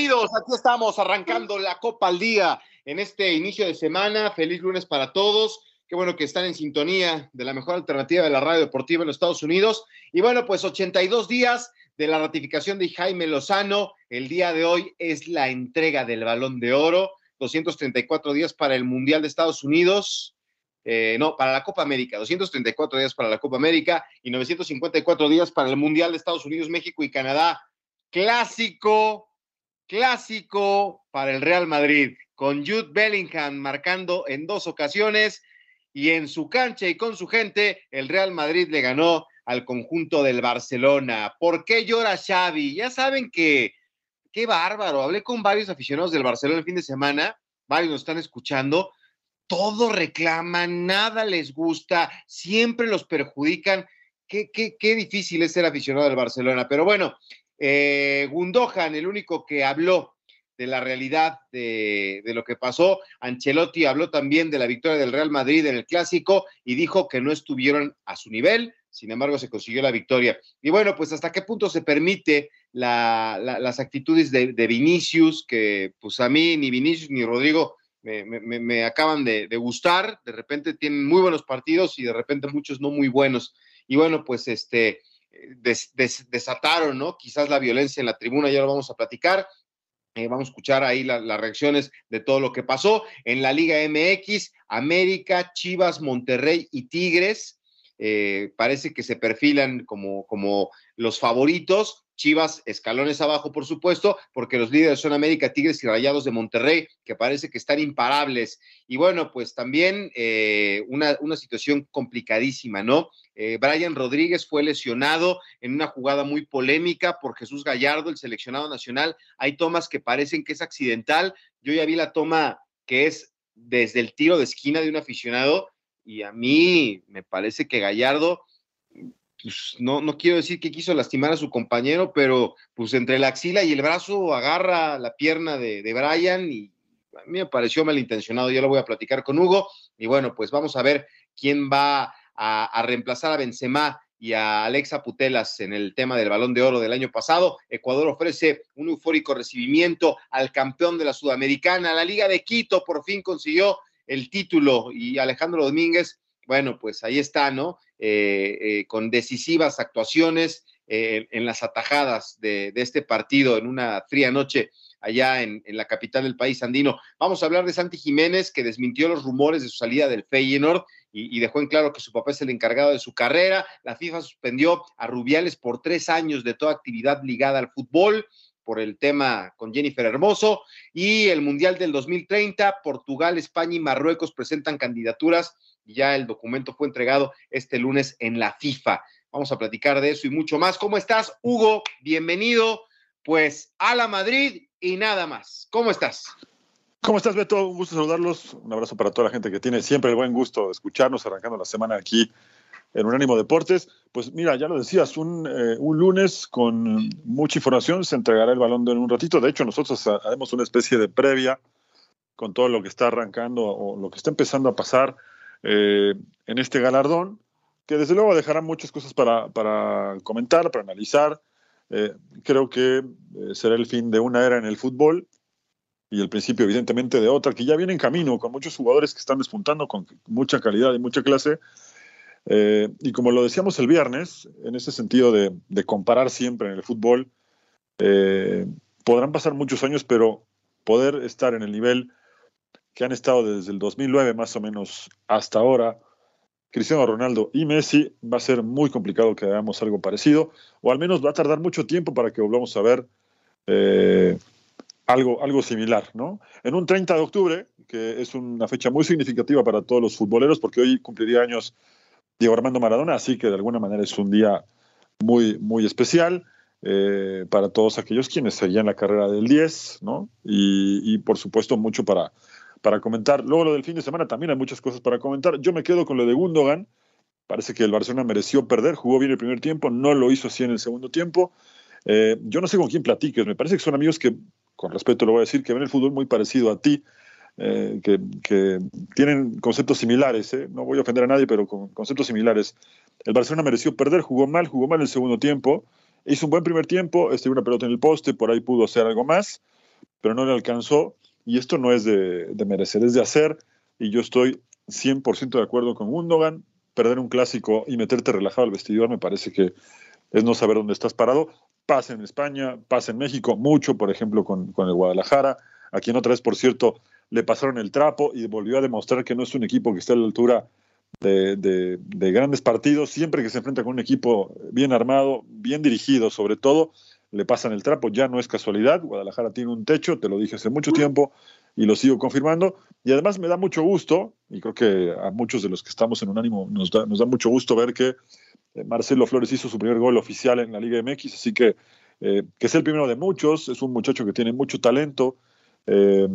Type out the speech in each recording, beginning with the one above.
Bienvenidos, aquí estamos arrancando la Copa al Día en este inicio de semana. Feliz lunes para todos. Qué bueno que están en sintonía de la mejor alternativa de la radio deportiva en los Estados Unidos. Y bueno, pues 82 días de la ratificación de Jaime Lozano. El día de hoy es la entrega del balón de oro. 234 días para el Mundial de Estados Unidos. Eh, no, para la Copa América, 234 días para la Copa América y 954 días para el Mundial de Estados Unidos, México y Canadá. Clásico, clásico para el Real Madrid, con Jude Bellingham marcando en dos ocasiones y en su cancha y con su gente, el Real Madrid le ganó al conjunto del Barcelona. ¿Por qué llora Xavi? Ya saben que, qué bárbaro, hablé con varios aficionados del Barcelona el fin de semana, varios nos están escuchando, todo reclaman, nada les gusta, siempre los perjudican. Qué, qué, qué difícil es ser aficionado del Barcelona, pero bueno, eh, Gundogan, el único que habló de la realidad de, lo que pasó. Ancelotti habló también de la victoria del Real Madrid en el clásico y dijo que no estuvieron a su nivel, sin embargo se consiguió la victoria. Y bueno, pues hasta qué punto se permite la, la, las actitudes de, Vinicius, que pues a mí ni Vinicius ni Rodrigo me, acaban de, gustar, de repente tienen muy buenos partidos y de repente muchos no muy buenos. Y bueno, pues este, des, desataron, ¿no? Quizás la violencia en la tribuna, ya lo vamos a platicar. Eh, vamos a escuchar ahí la, las reacciones de todo lo que pasó. En la Liga MX, América, Chivas, Monterrey y Tigres eh, parece que se perfilan como, como los favoritos. Chivas, escalones abajo, por supuesto, porque los líderes son América, Tigres y Rayados de Monterrey, que parece que están imparables. Y bueno, pues también eh, una, una, situación complicadísima, ¿no? Eh, Brian Rodríguez fue lesionado en una jugada muy polémica por Jesús Gallardo, el seleccionado nacional. Hay tomas que parecen que es accidental. Yo ya vi la toma que es desde el tiro de esquina de un aficionado y a mí me parece que Gallardo pues no, no quiero decir que quiso lastimar a su compañero, pero pues entre la axila y el brazo agarra la pierna de, de Brian y a mí me pareció malintencionado, ya lo voy a platicar con Hugo y bueno, pues vamos a ver quién va a, a reemplazar a Benzema y a Alexa Putelas en el tema del balón de oro del año pasado. Ecuador ofrece un eufórico recibimiento al campeón de la Sudamericana. La Liga de Quito por fin consiguió el título y Alejandro Domínguez, bueno, pues ahí está, ¿no? Eh, eh, con decisivas actuaciones eh, en las atajadas de, de, este partido en una fría noche allá en, en, la capital del país andino. Vamos a hablar de Santi Jiménez, que desmintió los rumores de su salida del Feyenoord y, dejó en claro que su papá es el encargado de su carrera. La FIFA suspendió a Rubiales por tres años de toda actividad ligada al fútbol por el tema con Jennifer Hermoso y el Mundial del 2030, Portugal, España y Marruecos presentan candidaturas ya el documento fue entregado este lunes en la FIFA. Vamos a platicar de eso y mucho más. ¿Cómo estás, Hugo? Bienvenido, pues, a la Madrid y nada más. ¿Cómo estás? ¿Cómo estás, Beto? Un gusto saludarlos. Un abrazo para toda la gente que tiene siempre el buen gusto de escucharnos arrancando la semana aquí en Unánimo Deportes. Pues mira, ya lo decías, un, eh, un, lunes con mucha información, se entregará el balón en un ratito. De hecho, nosotros haremos una especie de previa con todo lo que está arrancando o lo que está empezando a pasar eh, en este galardón, que desde luego dejará muchas cosas para, comentar, para analizar. Eh, creo que eh, será el fin de una era en el fútbol y el principio, evidentemente, de otra, que ya viene en camino, con muchos jugadores que están despuntando con mucha calidad y mucha clase. Y como lo decíamos el viernes, en ese sentido de, de comparar siempre en el fútbol, podrán pasar muchos años, pero poder estar en el nivel que han estado desde el 2009 más o menos hasta ahora, Cristiano Ronaldo y Messi, va a ser muy complicado que hagamos algo parecido, o al menos va a tardar mucho tiempo para que volvamos a ver eh, algo, algo similar, ¿no? En un 30 de octubre, que es una fecha muy significativa para todos los futboleros, porque hoy cumpliría años Diego Armando Maradona, así que de alguna manera es un día muy, muy especial. Eh, para todos aquellos quienes seguían la carrera del 10, ¿no? Y, por supuesto mucho para, para comentar. Luego lo del fin de semana también hay muchas cosas para comentar. Yo me quedo con lo de Gundogan. Parece que el Barcelona mereció perder, jugó bien el primer tiempo, no lo hizo así en el segundo tiempo. Eh, yo no sé con quién platiques, me parece que son amigos que, con respeto lo voy a decir, que ven el fútbol muy parecido a ti, eh, que, tienen conceptos similares, no voy a ofender a nadie, pero con conceptos similares. El Barcelona mereció perder, jugó mal, jugó mal el segundo tiempo, Hizo un buen primer tiempo, estuvo una pelota en el poste, por ahí pudo hacer algo más, pero no le alcanzó. Y esto no es de, merecer, es de hacer. Y yo estoy 100% de acuerdo con Gundogan. Perder un clásico y meterte relajado al vestidor me parece que es no saber dónde estás parado. Pasa en España, pasa en México, mucho, por ejemplo, con, el Guadalajara, a quien otra vez, por cierto, le pasaron el trapo y volvió a demostrar que no es un equipo que esté a la altura de, grandes partidos, siempre que se enfrenta con un equipo bien armado, bien dirigido, sobre todo, le pasan el trapo, ya no es casualidad, Guadalajara tiene un techo, te lo dije hace mucho tiempo y lo sigo confirmando, y además me da mucho gusto, y creo que a muchos de los que estamos en un ánimo nos da, nos da mucho gusto ver que eh, Marcelo Flores hizo su primer gol oficial en la Liga MX, así que eh, que es el primero de muchos, es un muchacho que tiene mucho talento, eh,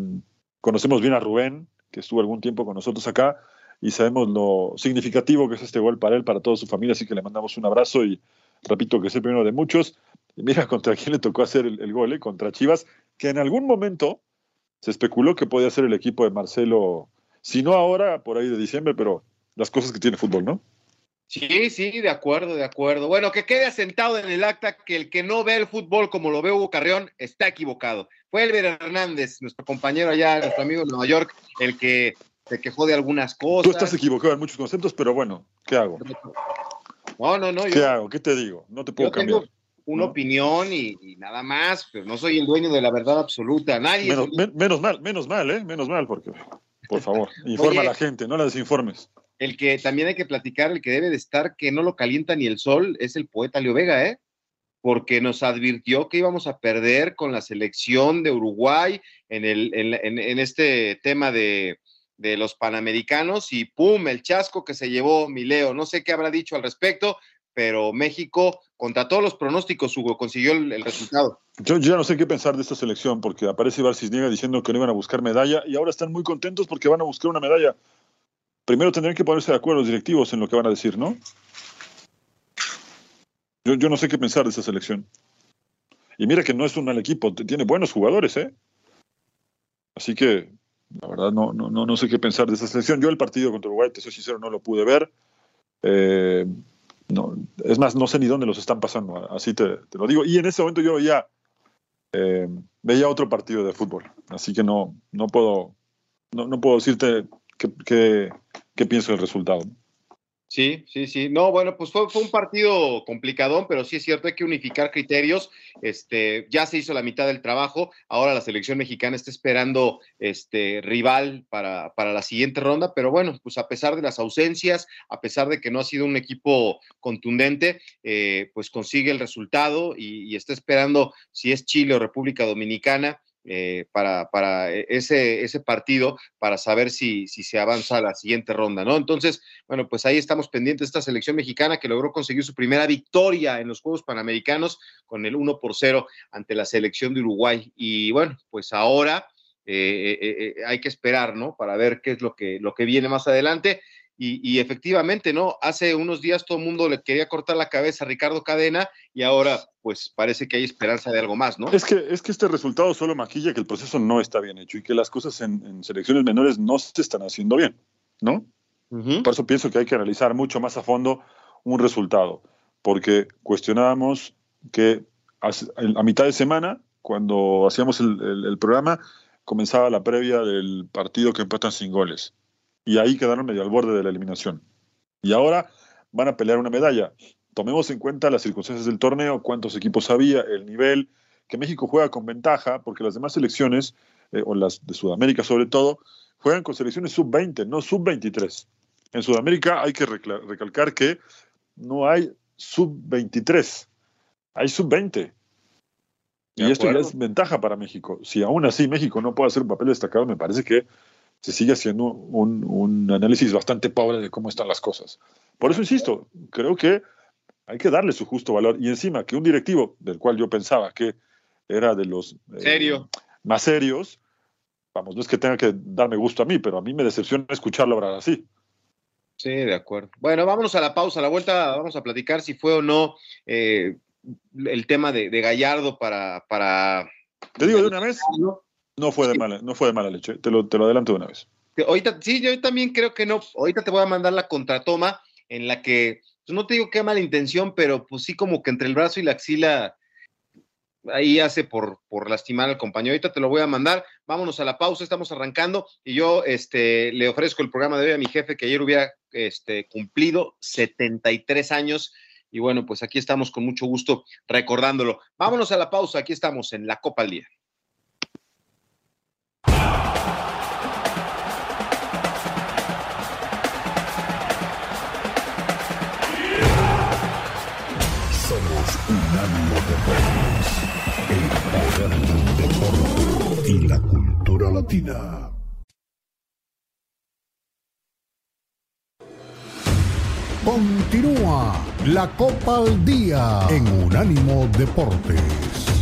conocemos bien a Rubén, que estuvo algún tiempo con nosotros acá, y sabemos lo significativo que es este gol para él, para toda su familia, así que le mandamos un abrazo y repito que es el primero de muchos. Y mira contra quién le tocó hacer el, gol, ¿eh? contra Chivas, que en algún momento se especuló que podía ser el equipo de Marcelo, si no ahora, por ahí de diciembre, pero las cosas que tiene fútbol, ¿no? Sí, sí, de acuerdo, de acuerdo. Bueno, que quede asentado en el acta que el que no ve el fútbol como lo ve Hugo Carrión está equivocado. Fue Elber Hernández, nuestro compañero allá, nuestro amigo de Nueva York, el que se quejó de algunas cosas. Tú estás equivocado en muchos conceptos, pero bueno, ¿qué hago? No, no, no. ¿Qué hago? ¿Qué te digo? No te puedo cambiar. Tengo una opinión y, nada más, pero no soy el dueño de la verdad absoluta. Nadie. Menos, mal, menos mal, ¿eh? Menos mal, porque, por favor, informa a la gente, no la desinformes. El que también hay que platicar, el que debe de estar, que no lo calienta ni el sol, es el poeta Leo Vega, ¿eh? porque nos advirtió que íbamos a perder con la selección de Uruguay en, el, en este tema de, de los Panamericanos y ¡pum! el chasco que se llevó Mileo. No sé qué habrá dicho al respecto, pero México, contra todos los pronósticos, Hugo, consiguió el, resultado. Yo, ya no sé qué pensar de esta selección, porque aparece Ibar Cisniega diciendo que no iban a buscar medalla y ahora están muy contentos porque van a buscar una medalla. Primero tendrían que ponerse de acuerdo los directivos en lo que van a decir, ¿no? Yo, yo no sé qué pensar de esta selección. Y mira que no es un mal equipo, tiene buenos jugadores, ¿eh? Así que la verdad, no, no, no, sé qué pensar de esa selección. Yo el partido contra Uruguay, te soy sincero, no lo pude ver. Eh, no, es más, no sé ni dónde los están pasando, así te, lo digo. Y en ese momento yo veía, eh, veía otro partido de fútbol, así que no, no, puedo, no, no puedo decirte qué, qué pienso del resultado. Sí, sí, sí. No, bueno, pues fue, fue un partido complicadón, pero sí es cierto, hay que unificar criterios. Este, ya se hizo la mitad del trabajo. Ahora la selección mexicana está esperando este rival para, para la siguiente ronda, pero bueno, pues a pesar de las ausencias, a pesar de que no ha sido un equipo contundente, eh, pues consigue el resultado y, y está esperando si es Chile o República Dominicana eh, para, para, e, ese, ese partido, para saber si, si se avanza a la siguiente ronda, ¿no? Entonces, bueno, pues ahí estamos pendientes de esta selección mexicana que logró conseguir su primera victoria en los Juegos Panamericanos con el 1 por 0 ante la selección de Uruguay. Y bueno, pues ahora eh, eh, hay que esperar, ¿no? Para ver qué es lo que, lo que viene más adelante. Y, efectivamente, ¿no? Hace unos días todo el mundo le quería cortar la cabeza a Ricardo Cadena y ahora pues parece que hay esperanza de algo más, ¿no? Es que, es que este resultado solo maquilla que el proceso no está bien hecho y que las cosas en, selecciones menores no se están haciendo bien, ¿no? Por eso pienso que hay que analizar mucho más a fondo un resultado, porque cuestionábamos que a, mitad de semana, cuando hacíamos el programa, comenzaba la previa del partido que empatan sin goles y ahí quedaron medio al borde de la eliminación. Y ahora van a pelear una medalla. Tomemos en cuenta las circunstancias del torneo, cuántos equipos había, el nivel, que México juega con ventaja, porque las demás selecciones, eh, o las de Sudamérica sobre todo, juegan con selecciones sub-20, no sub-23. en Sudamérica hay que recalcar que no hay sub-23, hay sub-20. Y esto ya es ventaja para México. Si aún así México no puede hacer un papel destacado, me parece que se sigue haciendo un, un, análisis bastante pobre de cómo están las cosas. Por eso insisto, creo que hay que darle su justo valor. Y encima que un directivo, del cual yo pensaba que era de los eh, más serios, vamos, no es que tenga que darme gusto a mí, pero a mí me decepciona escucharlo hablar así. Sí, de acuerdo. Bueno, vámonos a la pausa. A la vuelta vamos a platicar si fue o no eh, el tema de, Gallardo para, para. Te digo de una vez, no fue de mala, no fue de mala leche. Te lo, te lo adelanto de una vez. Ahorita, sí, yo también creo que no. Ahorita te voy a mandar la contratoma en la que, pues no te digo qué mala intención, pero pues sí como que entre el brazo y la axila ahí hace por, por lastimar al compañero. Ahorita te lo voy a mandar. Vámonos a la pausa, estamos arrancando y yo este, le ofrezco el programa de hoy a mi jefe que ayer hubiera este, cumplido 73 años. Y bueno, pues aquí estamos con mucho gusto recordándolo. Vámonos a la pausa, aquí estamos en la Copa al Día. Y la cultura latina. Continúa la Copa al Día en Unánimo Deportes.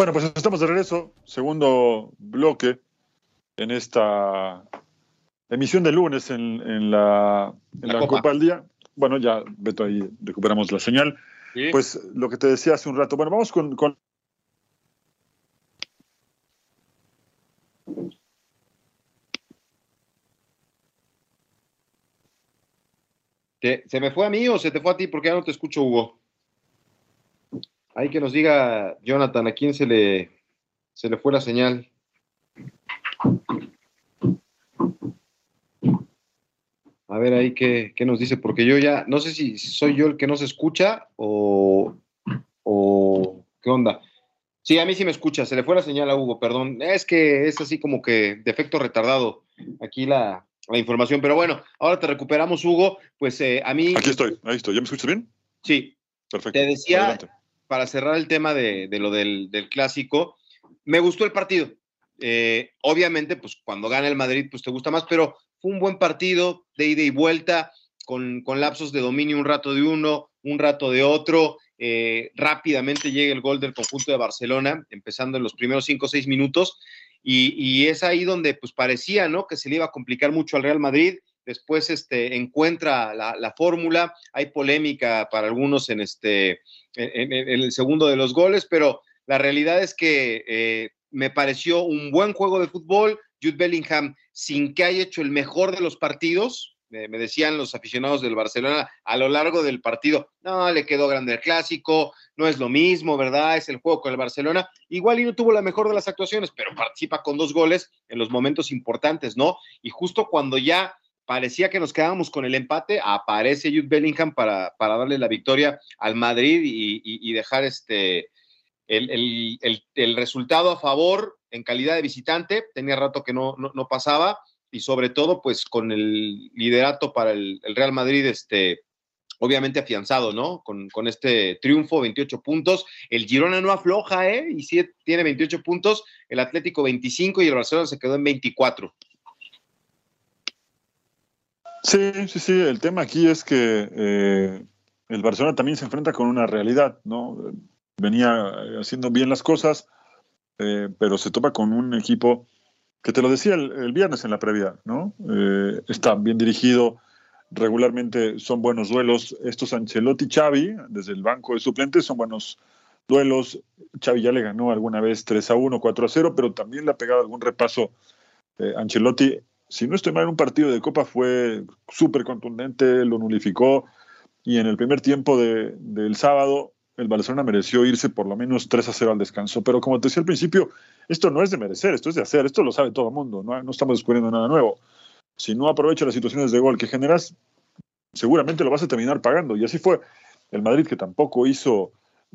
Bueno, pues estamos de regreso, segundo bloque en esta emisión de lunes en, la, Copa. del Día. Bueno, ya, Beto, ahí recuperamos la señal. Pues lo que te decía hace un rato. Bueno, vamos con... ¿Se me fue a mí o se te fue a ti? Porque ya no te escucho, Hugo. Hay que nos diga, Jonathan, a quién se le, se le fue la señal. A ver ahí qué, qué, nos dice, porque yo ya, no sé si soy yo el que no se escucha o, o qué onda. Sí, a mí sí me escucha, se le fue la señal a Hugo, perdón. Es que es así como que defecto retardado aquí la, la información, pero bueno, ahora te recuperamos, Hugo. Pues eh, a mí. Aquí estoy, ahí estoy. ¿Ya me escuchas bien? Sí. Perfecto. Te decía, para cerrar el tema de, lo del, clásico, me gustó el partido. Eh, obviamente, pues cuando gana el Madrid, pues te gusta más, pero fue un buen partido de ida y vuelta, con, lapsos de dominio, un rato de uno, un rato de otro. Eh, rápidamente llega el gol del conjunto de Barcelona, empezando en los primeros cinco o seis minutos, y, es ahí donde pues parecía, ¿no? Que se le iba a complicar mucho al Real Madrid. Después este, encuentra la, la fórmula, hay polémica para algunos en, este, en, el segundo de los goles, pero la realidad es que eh, me pareció un buen juego de fútbol. Jude Bellingham, sin que haya hecho el mejor de los partidos, me decían los aficionados del Barcelona a lo largo del partido, no, le quedó grande el clásico, no es lo mismo, ¿verdad? Es el juego con el Barcelona. Igual y no tuvo la mejor de las actuaciones, pero participa con dos goles en los momentos importantes, ¿no? Y justo cuando ya parecía que nos quedábamos con el empate, aparece Jude Bellingham para, para darle la victoria al Madrid y, dejar este, el, resultado a favor en calidad de visitante. Tenía rato que no, no, pasaba y sobre todo pues con el liderato para el, Real Madrid, este, obviamente afianzado, ¿no? Con, con, este triunfo, 28 puntos. El Girona no afloja, ¿eh? Y sí tiene 28 puntos, el Atlético 25 y el Barcelona se quedó en 24. Sí, sí, sí. El tema aquí es que eh, el Barcelona también se enfrenta con una realidad, ¿no? Venía haciendo bien las cosas, eh, pero se topa con un equipo que te lo decía el, viernes en la previa, ¿no? Eh, está bien dirigido, regularmente son buenos duelos. Estos Ancelotti Xavi, desde el banco de suplentes, son buenos duelos. Xavi ya le ganó alguna vez 3 a 1, 4 a 0, pero también le ha pegado algún repaso Ancelotti si no estoy mal, en un partido de Copa fue súper contundente, lo nulificó y en el primer tiempo del sábado el Barcelona mereció irse por lo menos 3 a 0 al descanso. Pero como te decía al principio, esto no es de merecer, esto es de hacer, esto lo sabe todo el mundo, no, no estamos descubriendo nada nuevo. Si no aprovechas las situaciones de gol que generas, seguramente lo vas a terminar pagando. Y así fue. El Madrid, que tampoco hizo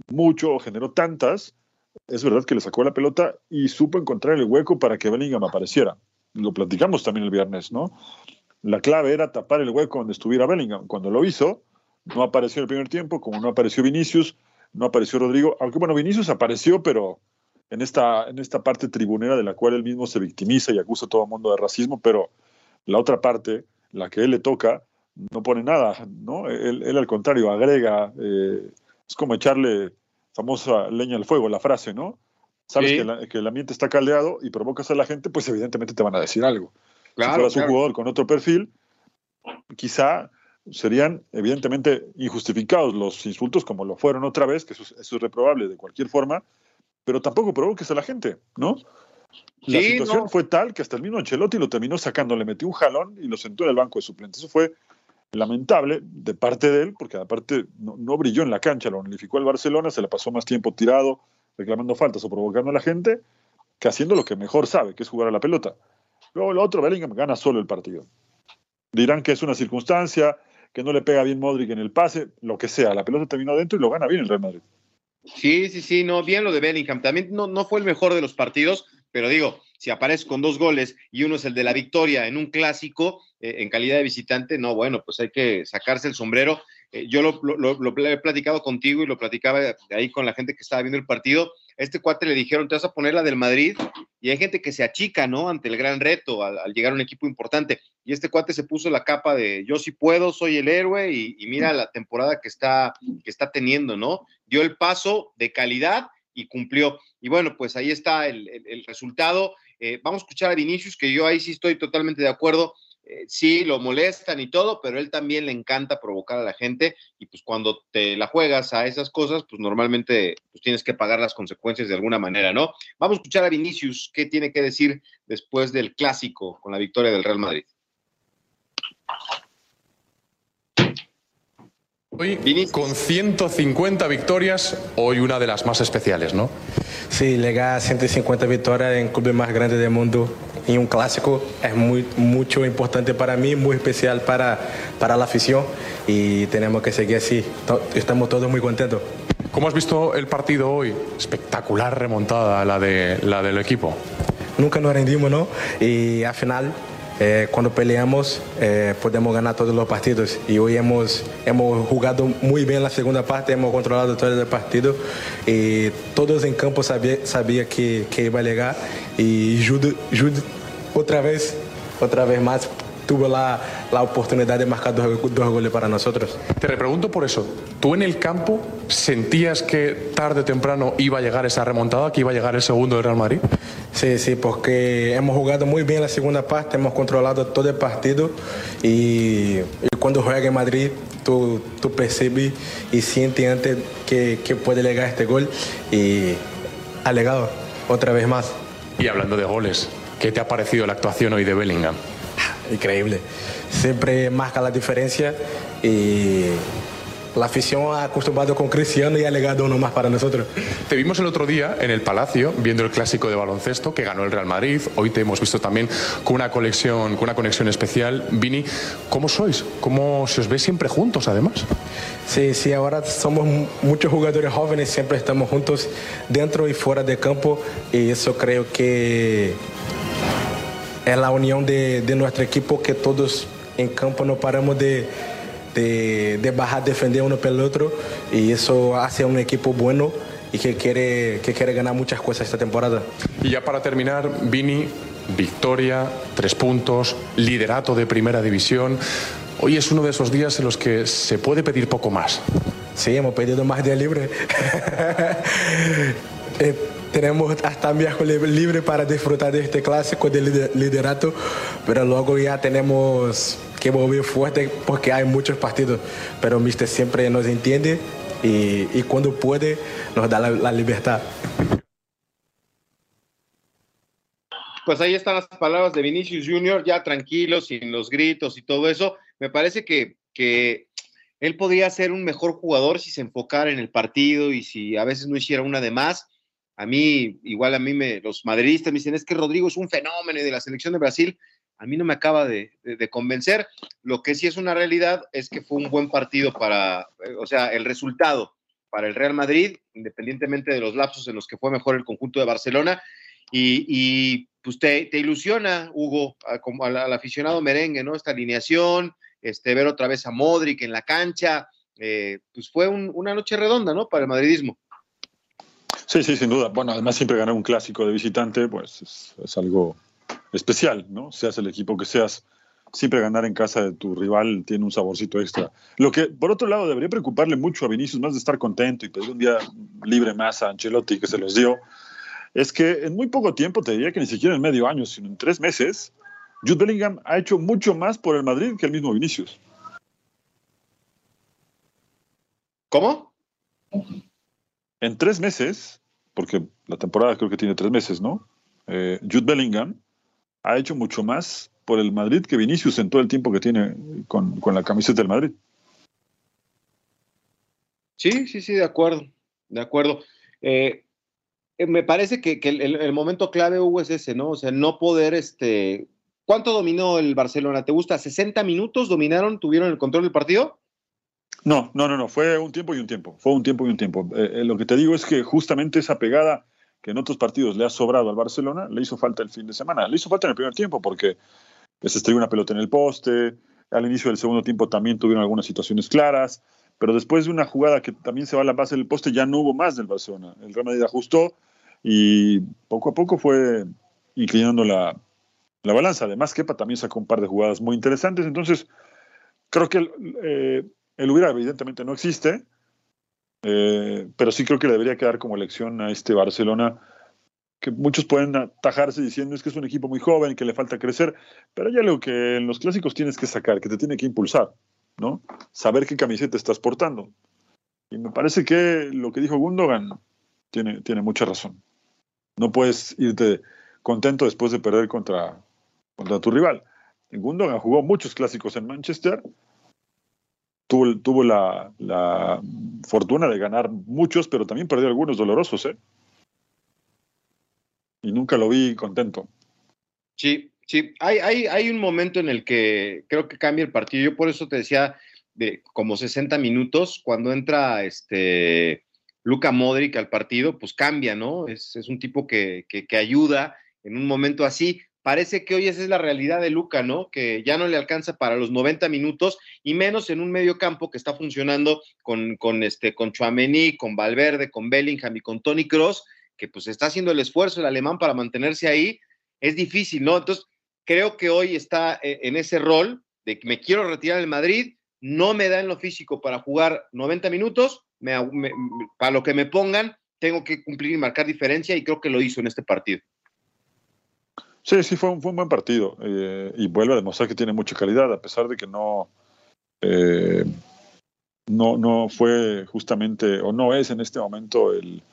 mucho, generó tantas, es verdad que le sacó la pelota y supo encontrar el hueco para que Bellingham apareciera. Lo platicamos también el viernes, ¿no? La clave era tapar el hueco donde estuviera Bellingham. Cuando lo hizo, no apareció en el primer tiempo, como no apareció Vinicius, no apareció Rodrigo, aunque bueno, Vinicius apareció, pero en esta, en esta parte tribunera de la cual él mismo se victimiza y acusa a todo el mundo de racismo, pero la otra parte, la que él le toca, no pone nada, ¿no? Él, al contrario agrega, eh, es como echarle famosa leña al fuego, la frase, ¿no? Sabes que, el ambiente está caldeado y provocas a la gente, pues evidentemente te van a decir algo. Claro, si fueras un jugador con otro perfil, quizá serían evidentemente injustificados los insultos como lo fueron otra vez, que eso, es reprobable de cualquier forma, pero tampoco provoques a la gente, ¿no? La situación fue tal que hasta el mismo Ancelotti lo terminó sacando, le metió un jalón y lo sentó en el banco de suplentes. Eso fue lamentable de parte de él, porque aparte no, no brilló en la cancha, lo unificó el Barcelona, se le pasó más tiempo tirado, reclamando faltas o provocando a la gente, que haciendo lo que mejor sabe, que es jugar a la pelota. Luego el otro, Bellingham, gana solo el partido. Dirán que es una circunstancia, que no le pega bien Modric en el pase, lo que sea. La pelota terminó adentro y lo gana bien el Real Madrid. Sí, sí, sí, no, bien lo de Bellingham. También no, no fue el mejor de los partidos, pero digo, si aparece con dos goles y uno es el de la victoria en un clásico, eh, en calidad de visitante, no, bueno, pues hay que sacarse el sombrero. Eh, yo lo, he platicado contigo y lo platicaba ahí con la gente que estaba viendo el partido este cuate le dijeron, te vas a poner la del Madrid, y hay gente que se achica, ¿no? Ante el gran reto, al, llegar a un equipo importante. Y este cuate se puso la capa de yo sí puedo, soy el héroe, y, mira la temporada que está, que está teniendo, ¿no? Dio el paso de calidad y cumplió. Y bueno, pues ahí está el, resultado. Eh, vamos a escuchar a Vinicius, que yo ahí sí estoy totalmente de acuerdo. Eh, sí, lo molestan y todo, pero él también le encanta provocar a la gente y pues cuando te la juegas a esas cosas, pues normalmente pues tienes que pagar las consecuencias de alguna manera, ¿no? Vamos a escuchar a Vinicius, ¿qué tiene que decir después del clásico con la victoria del Real Madrid? Hoy, con 150 victorias, hoy una de las más especiales, ¿no? Sí, llegar a 150 victorias en el club más grande del mundo en un clásico es muy, mucho importante para mí, muy especial para, para la afición y tenemos que seguir así. Estamos todos muy contentos. ¿Cómo has visto el partido hoy? Espectacular remontada la, de, la del equipo. Nunca nos rendimos, ¿no? Y al final eh, cuando peleamos eh, podemos ganar todos los partidos. Y hoy hemos, hemos jugado muy bien la segunda parte, hemos controlado todo el partido. Y todos en campo sabían sabía que, que iba a llegar. Y Jude, Jude otra vez, otra vez más tuvo la, la oportunidad de marcar dos, dos, goles para nosotros. Te repregunto por eso. ¿Tú en el campo sentías que tarde o temprano iba a llegar esa remontada, que iba a llegar el segundo del Real Madrid? Sí, sí, porque hemos jugado muy bien la segunda parte, hemos controlado todo el partido y, y cuando juega en Madrid tú, tú percibes y sientes antes que, que puede llegar este gol y ha llegado otra vez más. Y hablando de goles, ¿qué te ha parecido la actuación hoy de Bellingham? Increíble. Siempre marca la diferencia y la afición ha acostumbrado con Cristiano y ha legado uno más para nosotros. Te vimos el otro día en el Palacio viendo el clásico de baloncesto que ganó el Real Madrid. Hoy te hemos visto también con una conexión, con una conexión especial. Vini, ¿cómo sois? ¿Cómo se os ve siempre juntos además? Sí, sí, ahora somos muchos jugadores jóvenes, siempre estamos juntos dentro y fuera de campo y eso creo que es la unión de, de, nuestro equipo que todos en campo no paramos de, de, de bajar, defender uno pelo otro y eso hace un equipo bueno y que quiere, que quiere ganar muchas cosas esta temporada. Y ya para terminar, Vini, victoria, tres puntos, liderato de primera división. Hoy es uno de esos días en los que se puede pedir poco más. Sí, hemos pedido más día libre. eh, tenemos hasta miércoles libre para disfrutar de este clásico de liderato, pero luego ya tenemos que volver fuerte porque hay muchos partidos. Pero Mister siempre nos entiende y, y cuando puede nos da la, la libertad. Pues ahí están las palabras de Vinicius Junior, ya tranquilos, sin los gritos y todo eso. Me parece que, que él podría ser un mejor jugador si se enfocara en el partido y si a veces no hiciera una de más. A mí, igual a mí, me, los madridistas me dicen, es que Rodrigo es un fenómeno de la selección de Brasil. A mí no me acaba de, convencer. Lo que sí es una realidad es que fue un buen partido para, eh, o sea, el resultado para el Real Madrid, independientemente de los lapsos en los que fue mejor el conjunto de Barcelona. Y, pues te, ilusiona, Hugo, como al, aficionado merengue, ¿no? Esta alineación, este, ver otra vez a Modric en la cancha, eh, pues fue una noche redonda, ¿no? Para el madridismo. Sí, sí, sin duda. Bueno, además siempre ganar un clásico de visitante, pues es, algo especial, ¿no? Seas el equipo que seas, siempre ganar en casa de tu rival tiene un saborcito extra. Lo que, por otro lado, debería preocuparle mucho a Vinicius, más de estar contento y pedir un día libre más a Ancelotti, que se los dio, es que en muy poco tiempo, te diría que ni siquiera en medio año, sino en tres meses, Jude Bellingham ha hecho mucho más por el Madrid que el mismo Vinicius. ¿Cómo? En tres meses, porque la temporada creo que tiene tres meses, ¿no? Eh, Jude Bellingham ha hecho mucho más por el Madrid que Vinicius en todo el tiempo que tiene con, la camiseta del Madrid. Sí, sí, sí, de acuerdo, de acuerdo. Eh, eh, me parece que, el, el, momento clave, Hugo, es ese, ¿no? O sea, no poder este, ¿Cuánto dominó el Barcelona? ¿Te gusta? ¿60 minutos dominaron, tuvieron el control del partido? No, no, no, no, fue un tiempo y un tiempo, fue un tiempo y un tiempo. Eh, eh, lo que te digo es que justamente esa pegada que en otros partidos le ha sobrado al Barcelona, le hizo falta el fin de semana, le hizo falta en el primer tiempo porque se estrelló una pelota en el poste, al inicio del segundo tiempo también tuvieron algunas situaciones claras, pero después de una jugada que también se va a la base del poste ya no hubo más del Barcelona. El Real Madrid ajustó y poco a poco fue inclinando la, la balanza. Además, Kepa también sacó un par de jugadas muy interesantes. Entonces, creo que el, hubiera evidentemente no existe, eh, pero sí creo que debería quedar como elección a este Barcelona, que muchos pueden atajarse diciendo es que es un equipo muy joven, que le falta crecer, pero hay algo que en los clásicos tienes que sacar, que te tiene que impulsar, ¿no? Saber qué camiseta estás portando. Y me parece que lo que dijo Gundogan tiene, mucha razón. No puedes irte contento después de perder contra tu rival. Gundogan jugó muchos clásicos en Manchester, tuvo, tuvo la, fortuna de ganar muchos, pero también perdió algunos dolorosos, ¿eh? Y nunca lo vi contento. Sí, sí, hay, hay, hay un momento en el que creo que cambia el partido. Yo por eso te decía de como 60 minutos, cuando entra este Luca Modric al partido, pues cambia, ¿no? Es, un tipo que, que ayuda en un momento así parece que hoy esa es la realidad de Luca, ¿no? Que ya no le alcanza para los 90 minutos y menos en un medio campo que está funcionando con, con, este, con Chouameni, con Valverde, con Bellingham y con Tony Cross, que pues está haciendo el esfuerzo el alemán para mantenerse ahí. Es difícil, ¿no? Entonces, creo que hoy está eh, en ese rol de que me quiero retirar del Madrid, no me da en lo físico para jugar 90 minutos, para lo que me pongan, tengo que cumplir y marcar diferencia y creo que lo hizo en este partido. Sí, sí, fue un, fue un buen partido eh, y vuelve a demostrar que tiene mucha calidad, a pesar de que no, eh, no, no fue justamente, o no es en este momento el,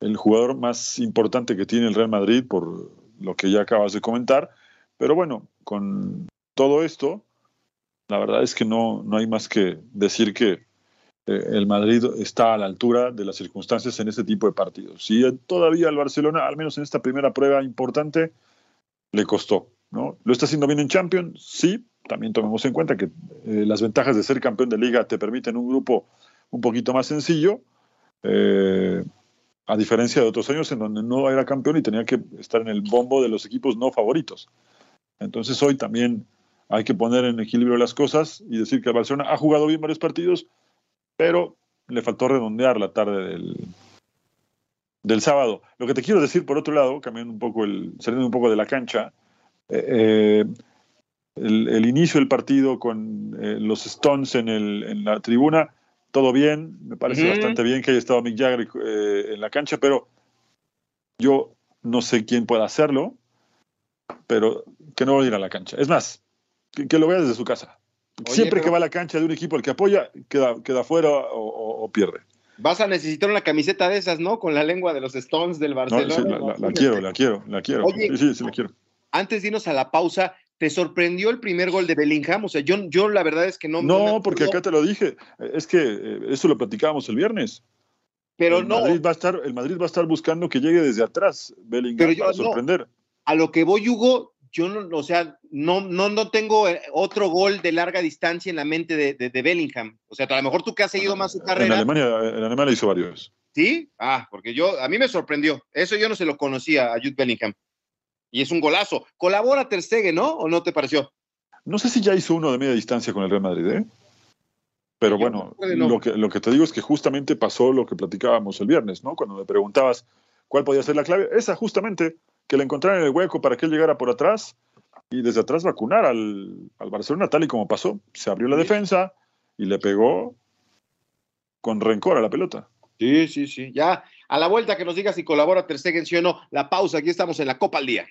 el jugador más importante que tiene el Real Madrid, por lo que ya acabas de comentar. Pero bueno, con todo esto, la verdad es que no, no hay más que decir que eh, el Madrid está a la altura de las circunstancias en este tipo de partidos. Y todavía el Barcelona, al menos en esta primera prueba importante, le costó. ¿no? ¿Lo está haciendo bien en Champions? Sí, también tomemos en cuenta que eh, las ventajas de ser campeón de liga te permiten un grupo un poquito más sencillo, eh, a diferencia de otros años en donde no era campeón y tenía que estar en el bombo de los equipos no favoritos. Entonces hoy también hay que poner en equilibrio las cosas y decir que el Barcelona ha jugado bien varios partidos, pero le faltó redondear la tarde del, del sábado. Lo que te quiero decir, por otro lado, cambiando un poco el, saliendo un poco de la cancha, eh, eh, el, inicio del partido con eh, los Stones en, el, en, la tribuna, todo bien, me parece bastante bien que haya estado Mick Jagger en la cancha, pero yo no sé quién pueda hacerlo, pero que no vaya a ir a la cancha. Es más, que, lo vea desde su casa. Siempre que va a la cancha de un equipo el que apoya, queda, queda fuera o pierde. Vas a necesitar una camiseta de esas, ¿no? Con la lengua de los Stones del Barcelona. la, quiero, la quiero, la quiero. sí, sí, la quiero. Antes de irnos a la pausa, ¿Te sorprendió el primer gol de Bellingham? O sea, yo, yo la verdad es que no. No, porque acá te lo dije. Es que eh, eso lo platicábamos el viernes. Pero el no. Madrid va a estar, el Madrid va a estar buscando que llegue desde atrás Bellingham Pero yo- para no. sorprender. A lo que voy, Hugo, yo no, o sea, no, no, no tengo eh, otro gol de larga distancia en la mente de, de- de Bellingham. O sea, a lo mejor tú que has seguido más su En carrera. Alemania, en Alemania hizo varios. ¿Sí? Ah, porque yo, a mí me sorprendió. Eso yo no se lo conocía a Jude Bellingham. Y es un golazo. Colabora Ter Stegen, ¿no? ¿O no te pareció? No sé si ya hizo uno de media distancia con el Real Madrid, ¿eh? Pero Yo bueno, no. lo, que, lo que te digo es que justamente pasó lo que platicábamos el viernes, ¿no? Cuando me preguntabas cuál podía ser la clave, esa justamente, que le encontraran el hueco para que él llegara por atrás y desde atrás vacunar al, al Barcelona tal y como pasó. Se abrió la Sí. defensa y le pegó con rencor a la pelota. Sí, sí, sí. Ya, a la vuelta que nos diga si colabora Ter Stegen, sí o no. La pausa, aquí estamos en la Copa al Día.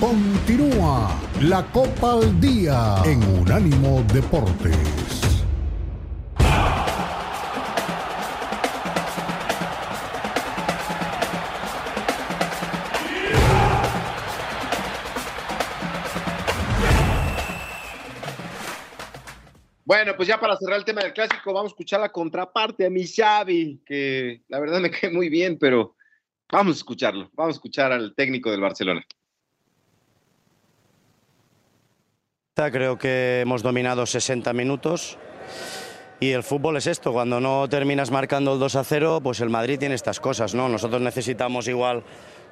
Continúa la Copa al Día en Unánimo Deportes. Bueno, pues ya para cerrar el tema del clásico, vamos a escuchar la contraparte a mi Xavi, que la verdad me cae muy bien, pero vamos a escucharlo. Vamos a escuchar al técnico del Barcelona. Creo que hemos dominado 60 minutos y el fútbol es esto, cuando no terminas marcando el 2 a 0, pues el Madrid tiene estas cosas, ¿no? Nosotros necesitamos igual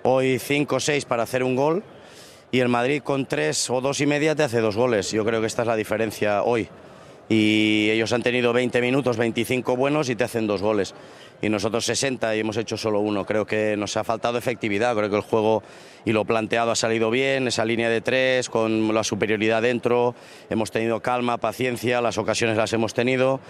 hoy 5 o 6 para hacer un gol y el Madrid con 3 o 2 y media te hace dos goles. Yo creo que esta es la diferencia hoy. Y ellos han tenido 20 minutos, 25 buenos y te hacen dos goles. Y nosotros 60 y hemos hecho solo uno. Creo que nos ha faltado efectividad. Creo que el juego y lo planteado ha salido bien. Esa línea de tres con la superioridad dentro. Hemos tenido calma, paciencia. Las ocasiones las hemos tenido.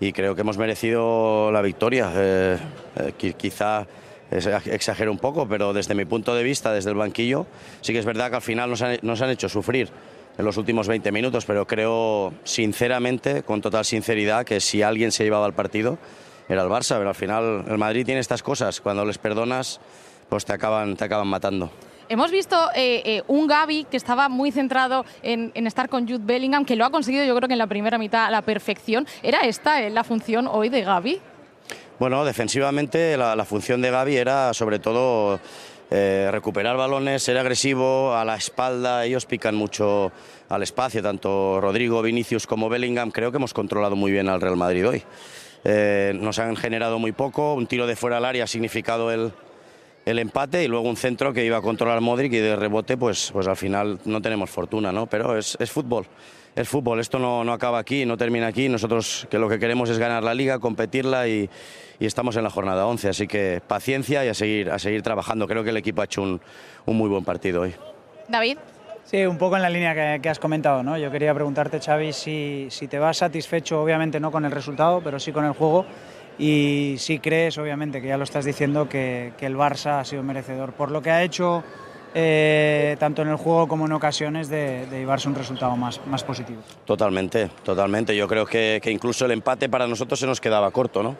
Y creo que hemos merecido la victoria. Eh, eh, qui- quizá exagero un poco, pero desde mi punto de vista, desde el banquillo, sí que es verdad que al final nos han, nos han hecho sufrir en los últimos 20 minutos, pero creo sinceramente, con total sinceridad, que si alguien se llevaba al partido era el Barça, pero al final el Madrid tiene estas cosas, cuando les perdonas, pues te acaban, te acaban matando. Hemos visto eh, eh, un Gaby que estaba muy centrado en, en estar con Jude Bellingham, que lo ha conseguido yo creo que en la primera mitad a la perfección. ¿Era esta eh, la función hoy de Gaby? Bueno, defensivamente la, función de Gaby era sobre todo eh, recuperar balones, ser agresivo a la espalda. Ellos pican mucho al espacio, tanto Rodrigo, Vinicius como Bellingham. Creo que hemos controlado muy bien al Real Madrid hoy. Eh, nos han generado muy poco, un tiro de fuera al área ha significado el, el empate y luego un centro que iba a controlar Modric y de rebote pues, pues al final no tenemos fortuna, ¿no? Pero es, es fútbol, es fútbol, esto no, no acaba aquí, no termina aquí, nosotros que lo que queremos es ganar la liga, competirla y, y estamos en la jornada 11, así que paciencia y a seguir, a seguir trabajando, creo que el equipo ha hecho un, un muy buen partido hoy. David. Sí, un poco en la línea que, que has comentado, ¿no? Yo quería preguntarte, Xavi, si, si te vas satisfecho, obviamente no con el resultado, pero sí con el juego, y si crees, obviamente, que ya lo estás diciendo, que, que el Barça ha sido merecedor por lo que ha hecho, eh, tanto en el juego como en ocasiones, de, de llevarse un resultado más, más positivo. Totalmente, totalmente. Yo creo que, que incluso el empate para nosotros se nos quedaba corto, ¿no?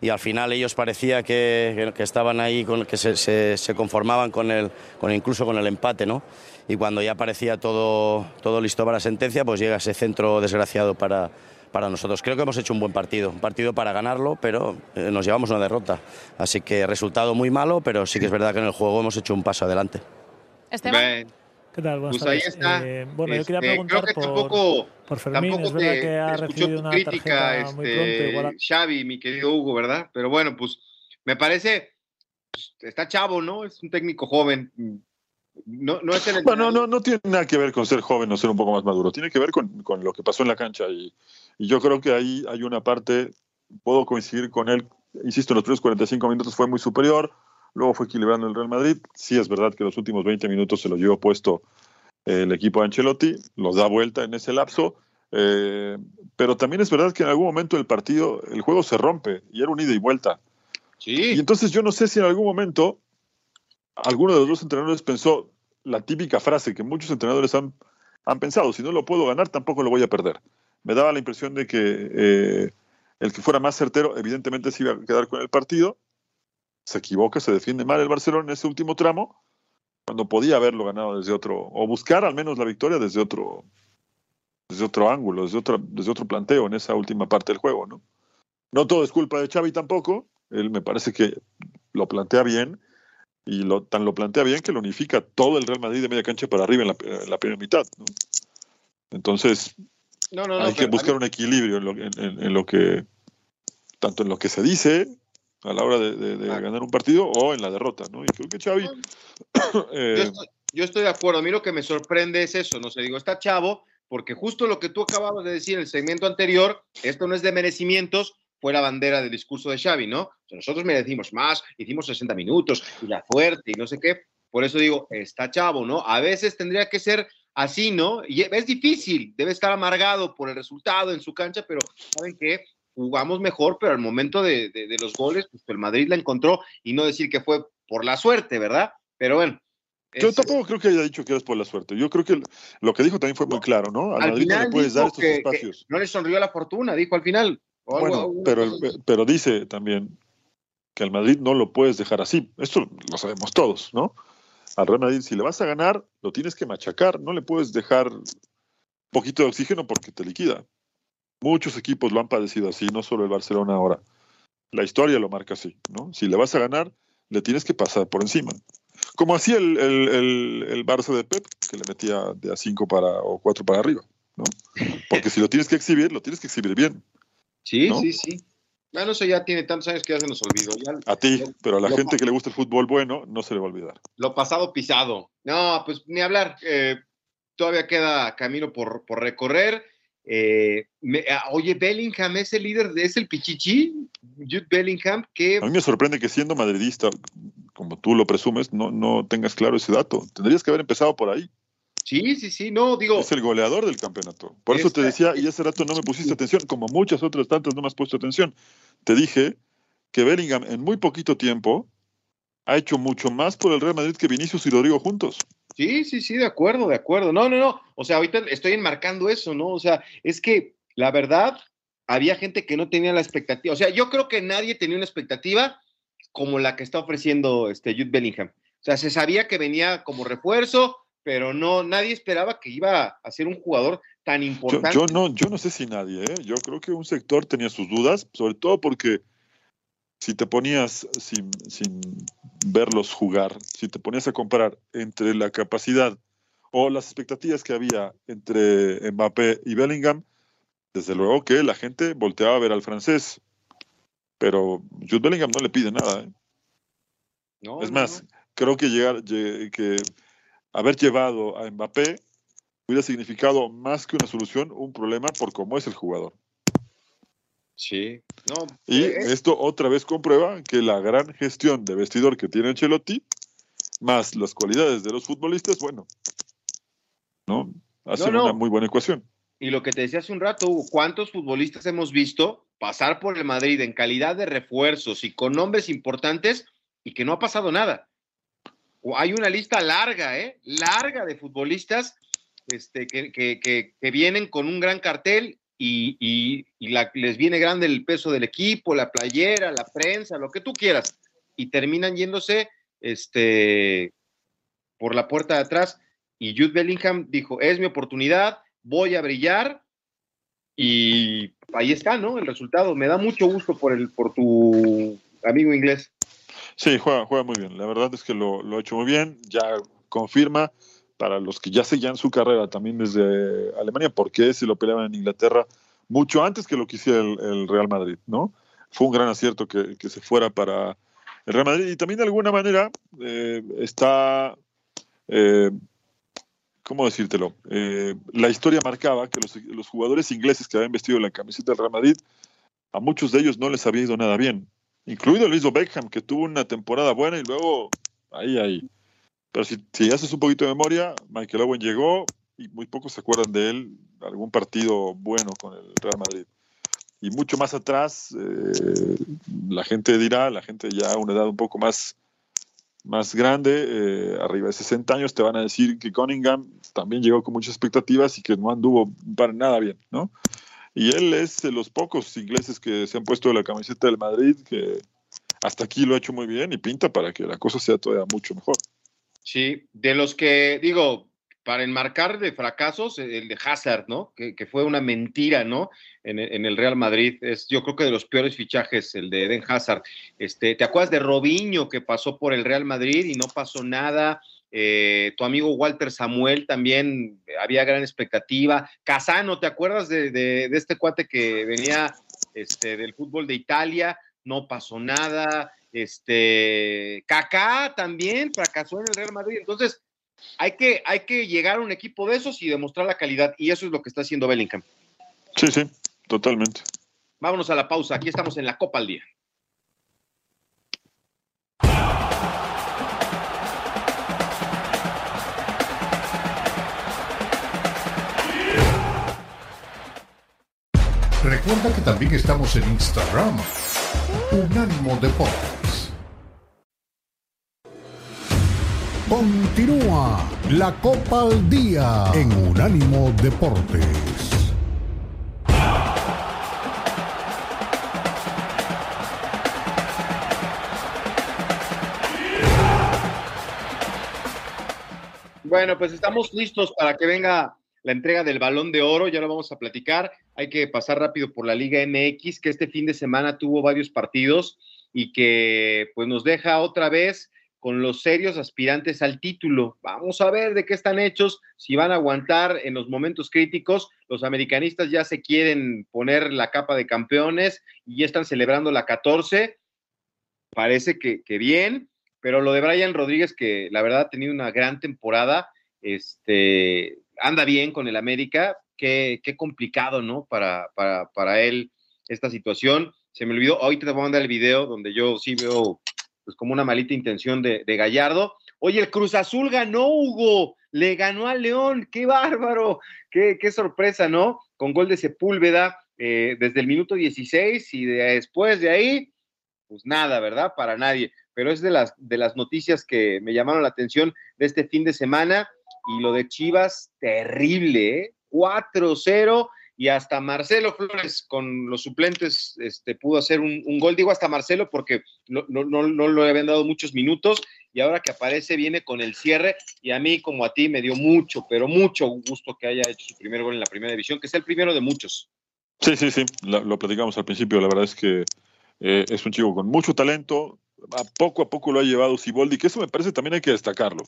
Y al final ellos parecía que, que estaban ahí, con, que se, se, se conformaban con el, con incluso con el empate, ¿no? Y cuando ya parecía todo, todo listo para la sentencia, pues llega ese centro desgraciado para, para nosotros. Creo que hemos hecho un buen partido, un partido para ganarlo, pero eh, nos llevamos una derrota. Así que resultado muy malo, pero sí que es verdad que en el juego hemos hecho un paso adelante. Esteban. Ven, ¿Qué tal? Buenas pues ahí está. Eh, bueno, yo quería Este, preguntar creo que por, tampoco, por Fermín. Es tampoco verdad te, que ha recibido una crítica, tarjeta muy pronto. este, Igual a- Xavi, mi querido Hugo, ¿verdad? Pero bueno, pues me parece, pues, está chavo, ¿no? Es un técnico joven. No, no es el Bueno, no, no tiene nada que ver con ser joven o ser un poco más maduro, tiene que ver con, con lo que pasó en la cancha y, y yo creo que ahí hay una parte, puedo coincidir con él, insisto, en los primeros 45 minutos fue muy superior, luego fue equilibrando el Real Madrid, sí es verdad que los últimos 20 minutos se los llevó puesto eh, el equipo de Ancelotti, los da vuelta en ese lapso, eh, pero también es verdad que en algún momento del partido el juego se rompe y era un ida y vuelta. Y Sí, entonces yo no sé si en algún momento alguno de los dos entrenadores pensó la típica frase que muchos entrenadores han, han pensado, si no lo puedo ganar, tampoco lo voy a perder. Me daba la impresión de que eh, el que fuera más certero, evidentemente se iba a quedar con el partido. Se equivoca, se defiende mal el Barcelona en ese último tramo, cuando podía haberlo ganado desde otro, o buscar al menos la victoria desde otro, desde otro ángulo, desde otro, desde otro planteo en esa última parte del juego, ¿no? No todo es culpa de Xavi tampoco, él me parece que lo plantea bien, y lo, tan lo plantea bien que lo unifica todo el Real Madrid de media cancha para arriba en la, en la primera mitad, ¿no? Entonces, No, hay que buscar mí- un equilibrio en lo, en lo que, tanto en lo que se dice a la hora de, de- de ganar un partido o en la derrota, ¿no? Y creo que Xavi, Yo eh, estoy, yo estoy de acuerdo. A mí lo que me sorprende es eso, no sé, digo, está chavo, porque justo lo que tú acababas de decir en el segmento anterior, esto no es de merecimientos, fue la bandera del discurso de Xavi, ¿no? O sea, nosotros merecimos más, hicimos 60 minutos y la fuerte y no sé qué. Por eso digo, está chavo, ¿no? A veces tendría que ser así, ¿no? Y es difícil, debe estar amargado por el resultado en su cancha, pero ¿saben qué? Jugamos mejor, pero al momento de, de- de los goles, pues el Madrid la encontró y no decir que fue por la suerte, ¿verdad? Pero bueno. yo es- tampoco creo que haya dicho que eres por la suerte. Yo creo que lo que dijo también fue muy claro, ¿no? Al, al Madrid no final le puedes dar estos que- que espacios. no le sonrió la fortuna, dijo al final. o Bueno, pero, pero dice también que al Madrid no lo puedes dejar así. Esto lo sabemos todos, ¿no? Al Real Madrid, si le vas a ganar, lo tienes que machacar. No le puedes dejar poquito de oxígeno porque te liquida. Muchos equipos lo han padecido así, no solo el Barcelona ahora. La historia lo marca así, ¿no? Si le vas a ganar, le tienes que pasar por encima. Como hacía el, el, el, el Barça de Pep, que le metía de a 5 para, o 4 para arriba, ¿no? Porque si lo tienes que exhibir, lo tienes que exhibir bien. Sí, ¿no? sí, sí. Bueno, eso ya tiene tantos años que ya se nos olvidó. Ya A ti, pero a la gente que le gusta el fútbol bueno, no se le va a olvidar. lo pasado pisado. No, pues ni hablar. eh, todavía queda camino por, por recorrer. Eh, me- ah, oye, Bellingham es el líder, de- es el Pichichi, Jude Bellingham, que A mí me sorprende que siendo madridista, como tú lo presumes, no, no tengas claro ese dato. Tendrías que haber empezado por ahí. sí, sí, sí, no, digo, Es el goleador del campeonato. Por eso te decía, y ese rato no me pusiste atención, como muchas otras tantas no me has puesto atención. Te dije que Bellingham en muy poquito tiempo ha hecho mucho más por el Real Madrid que Vinicius y Rodrigo juntos. Sí, sí, sí, de acuerdo, de acuerdo. No, no, no. O sea, ahorita estoy enmarcando eso, ¿no? O sea, es que la verdad, había gente que no tenía la expectativa. O sea, yo creo que nadie tenía una expectativa como la que está ofreciendo este Jude Bellingham. O sea, se sabía que venía como refuerzo, pero no, nadie esperaba que iba a ser un jugador tan Yo, importante. yo no, yo no sé si nadie, ¿eh? yo creo que un sector tenía sus dudas, sobre todo porque si te ponías sin, sin verlos jugar, si te ponías a comparar entre la capacidad o las expectativas que había entre Mbappé y Bellingham, desde luego que la gente volteaba a ver al francés, pero Jude Bellingham no le pide nada. ¿eh? No, es no, más, no. creo que llegar, lle- que haber llevado a Mbappé hubiera significado más que una solución, un problema por cómo es el jugador. Sí, no. Y eh, esto otra vez comprueba que la gran gestión de vestidor que tiene Ancelotti, más las cualidades de los futbolistas, bueno, ¿no? Hacen No, no. una muy buena ecuación. Y lo que te decía hace un rato, Hugo, ¿cuántos futbolistas hemos visto pasar por el Madrid en calidad de refuerzos y con nombres importantes y que no ha pasado nada? O Hay una lista larga, ¿eh? Larga de futbolistas este, que, que- que- que vienen con un gran cartel y, y- les viene grande el peso del equipo, la playera, la prensa, lo que tú quieras, y terminan yéndose este, por la puerta de atrás. Y Jude Bellingham dijo, es mi oportunidad, voy a brillar y ahí está, ¿no? El resultado. Me da mucho gusto por, el, por tu amigo inglés. Sí, juega, juega muy bien. La verdad es que lo, lo ha hecho muy bien. Ya confirma para los que ya seguían su carrera también desde Alemania, porque si lo peleaban en Inglaterra mucho antes que lo que hiciera el, el Real Madrid, ¿no? Fue un gran acierto que, que se fuera para el Real Madrid y también de alguna manera eh, está, eh, ¿cómo decírtelo? Eh, la historia marcaba que los, jugadores ingleses que habían vestido la camiseta del Real Madrid, a muchos de ellos no les había ido nada bien, incluido Luis Beckham, que tuvo una temporada buena y luego ahí, ahí. Pero si, si haces un poquito de memoria, Michael Owen llegó y muy pocos se acuerdan de él, algún partido bueno con el Real Madrid. Y mucho más atrás, eh, la gente dirá, la gente ya a una edad un poco más, más grande, eh, arriba de 60 años, te van a decir que Cunningham también llegó con muchas expectativas y que no anduvo para nada bien, ¿no? Y él es de los pocos ingleses que se han puesto la camiseta del Madrid, que hasta aquí lo ha hecho muy bien y pinta para que la cosa sea todavía mucho mejor. Sí, de los que, digo, para enmarcar de fracasos, el de Hazard, ¿no? Que, fue una mentira, ¿no? En, en, el Real Madrid. Es, yo creo que de los peores fichajes, el de Eden Hazard. Este, ¿Te acuerdas de Robinho que pasó por el Real Madrid y no pasó nada? Eh, tu amigo Walter Samuel también había gran expectativa. Casano, ¿te acuerdas de este cuate que venía este, del fútbol de Italia? No pasó nada. Este, Kaká también fracasó en el Real Madrid. Entonces, hay que, hay que llegar a un equipo de esos y demostrar la calidad. Y eso es lo que está haciendo Bellingham. Sí, sí, totalmente. Vámonos a la pausa. Aquí estamos en la Copa al Día. Recuerda que también estamos en Instagram. Unánimo Deportes. Continúa la Copa al Día en Unánimo Deportes. Bueno, pues estamos listos para que venga la entrega del balón de oro, ya lo vamos a platicar. Hay que pasar rápido por la Liga MX, que este fin de semana tuvo varios partidos y que pues nos deja otra vez con los serios aspirantes al título. Vamos a ver de qué están hechos, si van a aguantar en los momentos críticos. Los americanistas ya se quieren poner la capa de campeones y ya están celebrando la 14. Parece que, bien, pero lo de Brian Rodríguez, que la verdad ha tenido una gran temporada, este, anda bien con el América, qué, complicado, ¿no? Para, para, para, él esta situación. Se me olvidó, hoy te voy a mandar el video donde yo sí veo pues como una malita intención de, de Gallardo. Oye, el Cruz Azul ganó, Hugo, le ganó al León, qué bárbaro, qué, qué sorpresa, ¿no? Con gol de Sepúlveda eh, desde el minuto 16 y de, después de ahí, pues nada, ¿verdad? Para nadie. Pero es de las, de las noticias que me llamaron la atención de este fin de semana y lo de Chivas, terrible, ¿eh? 4-0 y hasta Marcelo Flores con los suplentes este, pudo hacer un, gol. Digo hasta Marcelo porque no, no, no, no le habían dado muchos minutos y ahora que aparece viene con el cierre y a mí como a ti me dio mucho, pero mucho gusto que haya hecho su primer gol en la primera división, que es el primero de muchos. Sí, sí, sí, lo, lo platicamos al principio, la verdad es que eh, es un chico con mucho talento, a poco a poco lo ha llevado Siboldi, que eso me parece también hay que destacarlo.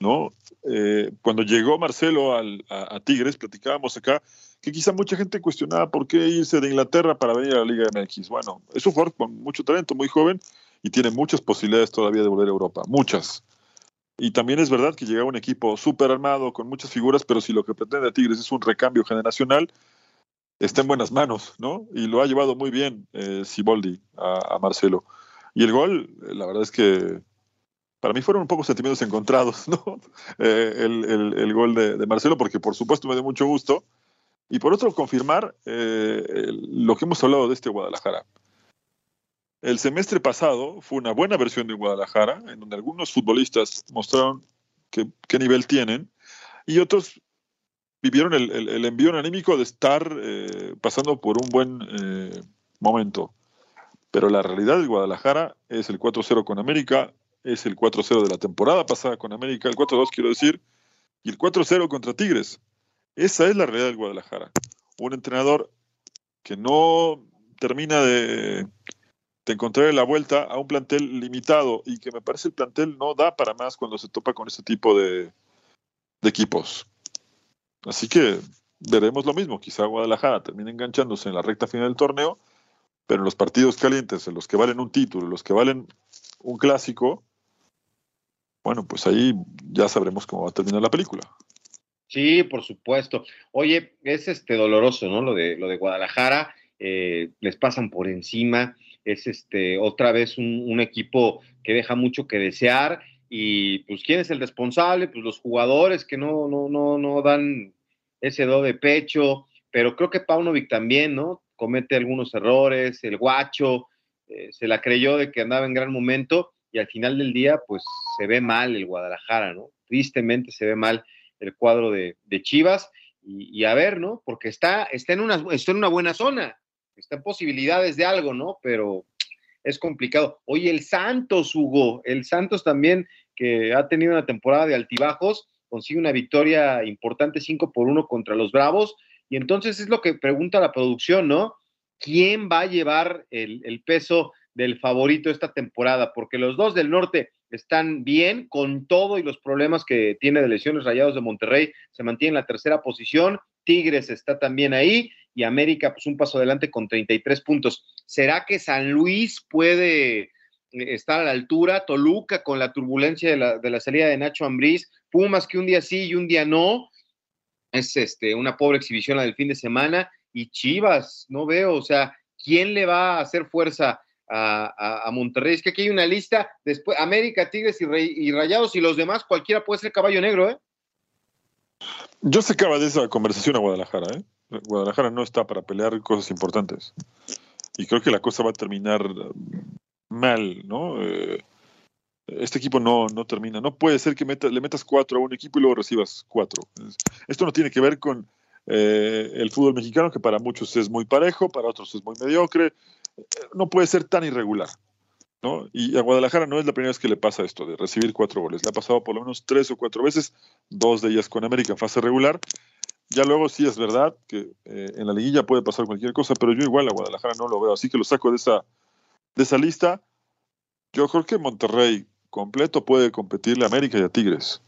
¿no? Eh, cuando llegó Marcelo al, a, a, Tigres, platicábamos acá que quizá mucha gente cuestionaba por qué irse de Inglaterra para venir a la Liga MX. Bueno, es un jugador con mucho talento, muy joven y tiene muchas posibilidades todavía de volver a Europa, muchas. Y también es verdad que llega un equipo súper armado, con muchas figuras, pero si lo que pretende Tigres es un recambio generacional, está en buenas manos, ¿no? Y lo ha llevado muy bien eh, Siboldi a, Marcelo. Y el gol, la verdad es que para mí fueron un poco sentimientos encontrados, ¿no? Eh, el, gol de, de, Marcelo, porque por supuesto me dio mucho gusto. Y por otro, confirmar eh, lo que hemos hablado de este Guadalajara. El semestre pasado fue una buena versión de Guadalajara, en donde algunos futbolistas mostraron que, qué nivel tienen y otros vivieron el, envío anímico de estar eh, pasando por un buen eh, momento. Pero la realidad de Guadalajara es el 4-0 con América, es el 4-0 de la temporada pasada con América, el 4-2 quiero decir, y el 4-0 contra Tigres. Esa es la realidad del Guadalajara. Un entrenador que no termina de, de encontrar la vuelta a un plantel limitado y que me parece el plantel no da para más cuando se topa con ese tipo de, de equipos. Así que veremos lo mismo. Quizá Guadalajara termine enganchándose en la recta final del torneo, pero en los partidos calientes, en los que valen un título, en los que valen un clásico, bueno, pues ahí ya sabremos cómo va a terminar la película. Sí, por supuesto. Oye, es este doloroso, ¿no? Lo de, lo de Guadalajara, eh, les pasan por encima, es este otra vez un, equipo que deja mucho que desear. Y pues, ¿quién es el responsable? Pues los jugadores que no, no, no, no dan ese do de pecho, pero creo que Paunovic también, ¿no? Comete algunos errores, el guacho, eh, se la creyó de que andaba en gran momento y al final del día, pues se ve mal el Guadalajara, ¿no? Tristemente se ve mal el cuadro de, de Chivas y, a ver, ¿no? Porque está, está, en una, está en una buena zona, está en posibilidades de algo, ¿no? Pero es complicado. Oye, el Santos, Hugo, el Santos también, que ha tenido una temporada de altibajos, consigue una victoria importante 5 por 1 contra los Bravos. Y entonces es lo que pregunta la producción, ¿no? ¿Quién va a llevar el, el peso del favorito esta temporada? Porque los dos del norte están bien con todo y los problemas que tiene de lesiones rayados de Monterrey, se mantiene en la tercera posición, Tigres está también ahí y América pues un paso adelante con 33 puntos. ¿Será que San Luis puede eh, estar a la altura? Toluca con la turbulencia de la, salida de Nacho Ambriz, Pumas que un día sí y un día no, es este, una pobre exhibición la del fin de semana y Chivas, no veo, o sea, ¿quién le va a hacer fuerza a, Monterrey. Es que aquí hay una lista, después América, Tigres y, Rey, y, Rayados y los demás, cualquiera puede ser caballo negro, ¿eh? Yo sacaba de esa conversación a Guadalajara, ¿eh? Guadalajara no está para pelear cosas importantes. Y creo que la cosa va a terminar mal, ¿no? Eh, este equipo no, no termina. No puede ser que le metas cuatro a un equipo y luego recibas cuatro. Esto no tiene que ver con eh, el fútbol mexicano, que para muchos es muy parejo, para otros es muy mediocre no puede ser tan irregular. ¿no? Y a Guadalajara no es la primera vez que le pasa esto de recibir cuatro goles. Le ha pasado por lo menos tres o cuatro veces, dos de ellas con América en fase regular. Ya luego sí es verdad que eh, en la liguilla puede pasar cualquier cosa, pero yo igual a Guadalajara no lo veo, así que lo saco de esa, de esa lista. Yo creo que Monterrey completo puede competirle a América y a Tigres.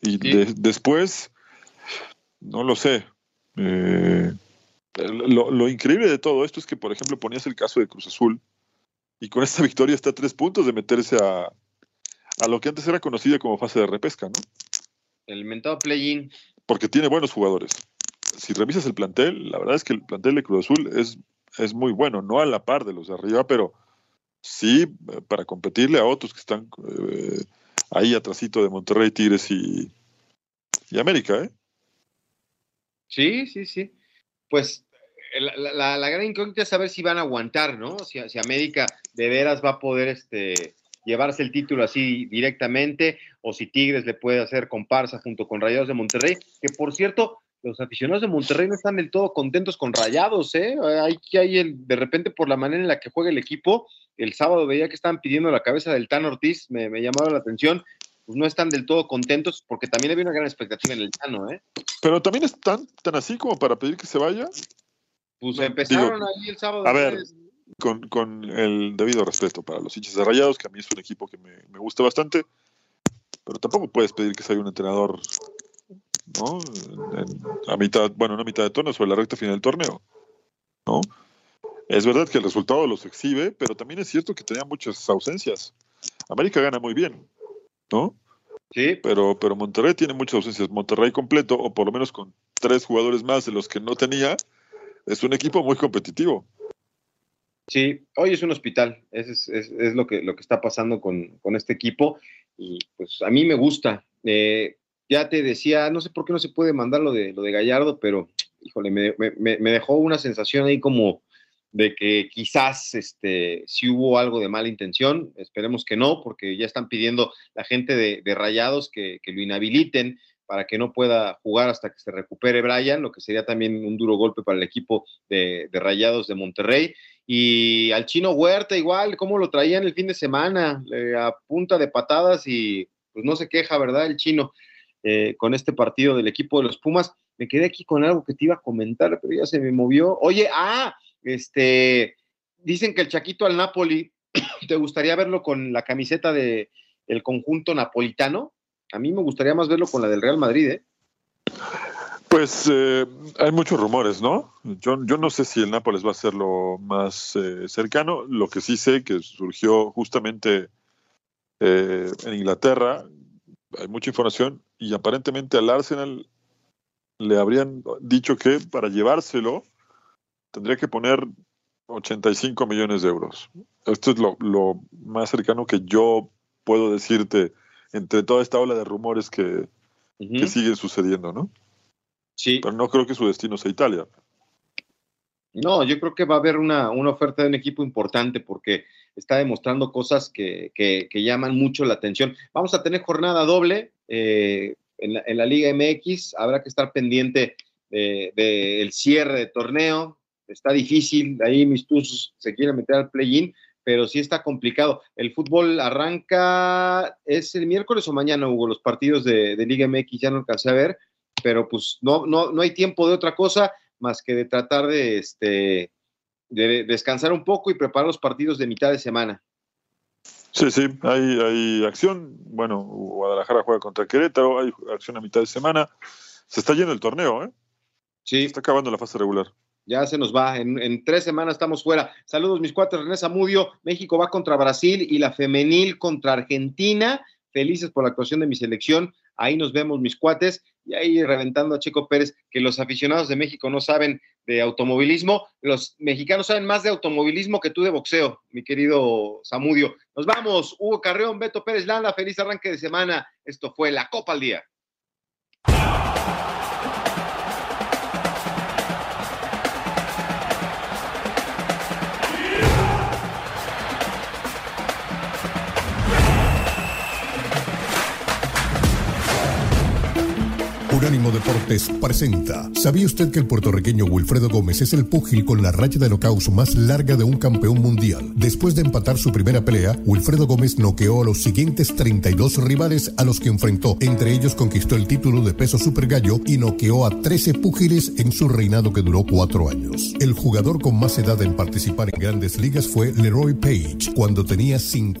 Y de, después, no lo sé. Eh, lo, lo, increíble de todo esto es que, por ejemplo, ponías el caso de Cruz Azul y con esta victoria está a tres puntos de meterse a, a lo que antes era conocido como fase de repesca, ¿no? El mentado play-in. Porque tiene buenos jugadores. Si revisas el plantel, la verdad es que el plantel de Cruz Azul es, es muy bueno, no a la par de los de arriba, pero sí para competirle a otros que están eh, ahí atrásito de Monterrey, Tigres y, y América, ¿eh? Sí, sí, sí. Pues la, la, la, gran incógnita es saber si van a aguantar, ¿no? Si, si, América de veras va a poder este, llevarse el título así directamente, o si Tigres le puede hacer comparsa junto con Rayados de Monterrey, que por cierto, los aficionados de Monterrey no están del todo contentos con Rayados, ¿eh? Hay que hay el, de repente por la manera en la que juega el equipo, el sábado veía que estaban pidiendo la cabeza del Tan Ortiz, me llamaba la atención, pues no están del todo contentos porque también había una gran expectativa en el Tano, ¿eh? Pero también están tan así como para pedir que se vaya. Pues empezaron Digo, ahí el sábado. A ver, con, con, el debido respeto para los hinchas de Rayados, que a mí es un equipo que me, me, gusta bastante, pero tampoco puedes pedir que sea un entrenador, ¿no? En, a mitad, bueno, no a mitad de torneo, sobre la recta final del torneo, ¿no? Es verdad que el resultado los exhibe, pero también es cierto que tenía muchas ausencias. América gana muy bien, ¿no? Sí. Pero, pero Monterrey tiene muchas ausencias. Monterrey completo, o por lo menos con tres jugadores más de los que no tenía, es un equipo muy competitivo. Sí, hoy es un hospital, es, es, es, es lo, que, lo que está pasando con, con, este equipo y pues a mí me gusta. Eh, ya te decía, no sé por qué no se puede mandar lo de, lo de Gallardo, pero híjole, me, me, me dejó una sensación ahí como de que quizás este, si hubo algo de mala intención, esperemos que no, porque ya están pidiendo la gente de, de Rayados que, que, lo inhabiliten para que no pueda jugar hasta que se recupere Brian, lo que sería también un duro golpe para el equipo de, Rayados de Monterrey. Y al chino Huerta igual, cómo lo traían el fin de semana, eh, a punta de patadas y pues no se queja, ¿verdad? El chino eh, con este partido del equipo de los Pumas. Me quedé aquí con algo que te iba a comentar, pero ya se me movió. Oye, ah, este, dicen que el Chaquito al Napoli, ¿te gustaría verlo con la camiseta del el conjunto napolitano? A mí me gustaría más verlo con la del Real Madrid, ¿eh? Pues eh, hay muchos rumores, ¿no? Yo, yo, no sé si el Nápoles va a ser lo más eh, cercano. Lo que sí sé que surgió justamente eh, en Inglaterra, hay mucha información y aparentemente al Arsenal le habrían dicho que para llevárselo tendría que poner 85 millones de euros. Esto es lo, lo más cercano que yo puedo decirte entre toda esta ola de rumores que, uh -huh. que siguen sucediendo, ¿no? Sí. Pero no creo que su destino sea Italia. No, yo creo que va a haber una, una oferta de un equipo importante porque está demostrando cosas que, que, que, llaman mucho la atención. Vamos a tener jornada doble, eh, en la, en la Liga MX. Habrá que estar pendiente del de, el cierre de torneo. Está difícil, ahí mis Tuzos se quieren meter al play-in, pero sí está complicado. El fútbol arranca, ¿es el miércoles o mañana, Hugo? Los partidos de, de Liga MX ya no alcancé a ver, pero pues no, no, no hay tiempo de otra cosa más que de tratar de, este, de descansar un poco y preparar los partidos de mitad de semana. Sí, sí, hay, hay acción. Bueno, Guadalajara juega contra Querétaro, hay acción a mitad de semana. Se está yendo el torneo, ¿eh? Sí. Se está acabando la fase regular. Ya se nos va. En, tres semanas estamos fuera. Saludos, mis cuates. René Zamudio. México va contra Brasil y la femenil contra Argentina. Felices por la actuación de mi selección. Ahí nos vemos, mis cuates. Y ahí reventando a Checo Pérez, que los aficionados de México no saben de automovilismo. Los mexicanos saben más de automovilismo que tú de boxeo, mi querido Zamudio. Nos vamos. Hugo Carreón, Beto Pérez Landa. Feliz arranque de semana. Esto fue la Copa al Día. Unánimo Deportes presenta. ¿Sabía usted que el puertorriqueño Wilfredo Gómez es el púgil con la raya de knockouts más larga de un campeón mundial? Después de empatar su primera pelea, Wilfredo Gómez noqueó a los siguientes 32 rivales a los que enfrentó. Entre ellos conquistó el título de peso super gallo y noqueó a 13 púgiles en su reinado que duró cuatro años. El jugador con más edad en participar en grandes ligas fue Leroy Page, cuando tenía 5.